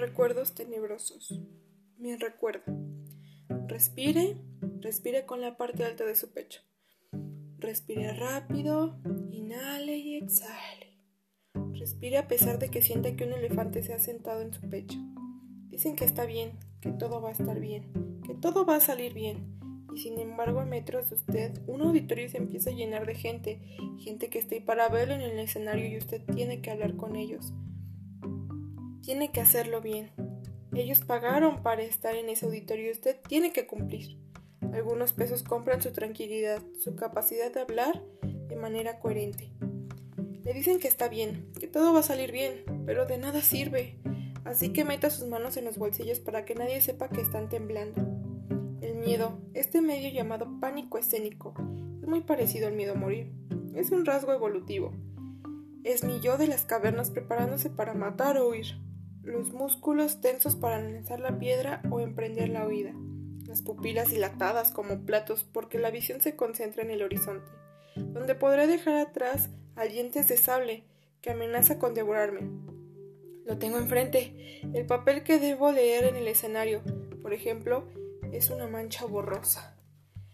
recuerdos tenebrosos. Me recuerda. Respire, respire con la parte alta de su pecho. Respire rápido, inhale y exhale. Respire a pesar de que sienta que un elefante se ha sentado en su pecho. Dicen que está bien, que todo va a estar bien, que todo va a salir bien. Y sin embargo, a metros de usted, un auditorio se empieza a llenar de gente, gente que está ahí para verlo en el escenario y usted tiene que hablar con ellos. Tiene que hacerlo bien. Ellos pagaron para estar en ese auditorio y usted tiene que cumplir. Algunos pesos compran su tranquilidad, su capacidad de hablar de manera coherente. Le dicen que está bien, que todo va a salir bien, pero de nada sirve. Así que meta sus manos en los bolsillos para que nadie sepa que están temblando. El miedo, este medio llamado pánico escénico, es muy parecido al miedo a morir. Es un rasgo evolutivo. Es mi yo de las cavernas preparándose para matar o huir los músculos tensos para lanzar la piedra o emprender la huida, las pupilas dilatadas como platos porque la visión se concentra en el horizonte, donde podré dejar atrás al dientes de sable que amenaza con devorarme. Lo tengo enfrente, el papel que debo leer en el escenario, por ejemplo, es una mancha borrosa.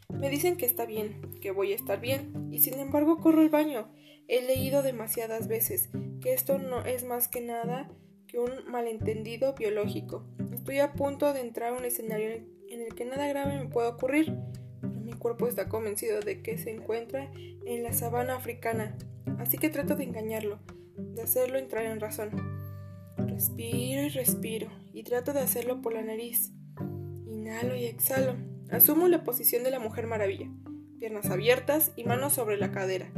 Me dicen que está bien, que voy a estar bien, y sin embargo corro al baño. He leído demasiadas veces que esto no es más que nada que un malentendido biológico. Estoy a punto de entrar a un escenario en el que nada grave me puede ocurrir, pero mi cuerpo está convencido de que se encuentra en la sabana africana, así que trato de engañarlo, de hacerlo entrar en razón. Respiro y respiro, y trato de hacerlo por la nariz. Inhalo y exhalo. Asumo la posición de la mujer maravilla, piernas abiertas y manos sobre la cadera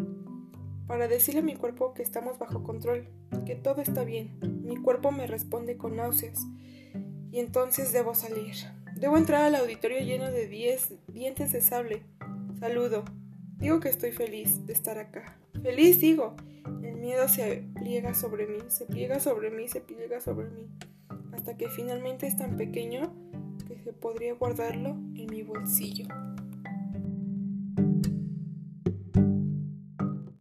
para decirle a mi cuerpo que estamos bajo control, que todo está bien. Mi cuerpo me responde con náuseas. Y entonces debo salir. Debo entrar al auditorio lleno de dientes de sable. Saludo. Digo que estoy feliz de estar acá. Feliz, digo. El miedo se pliega sobre mí, se pliega sobre mí, se pliega sobre mí. Hasta que finalmente es tan pequeño que se podría guardarlo en mi bolsillo.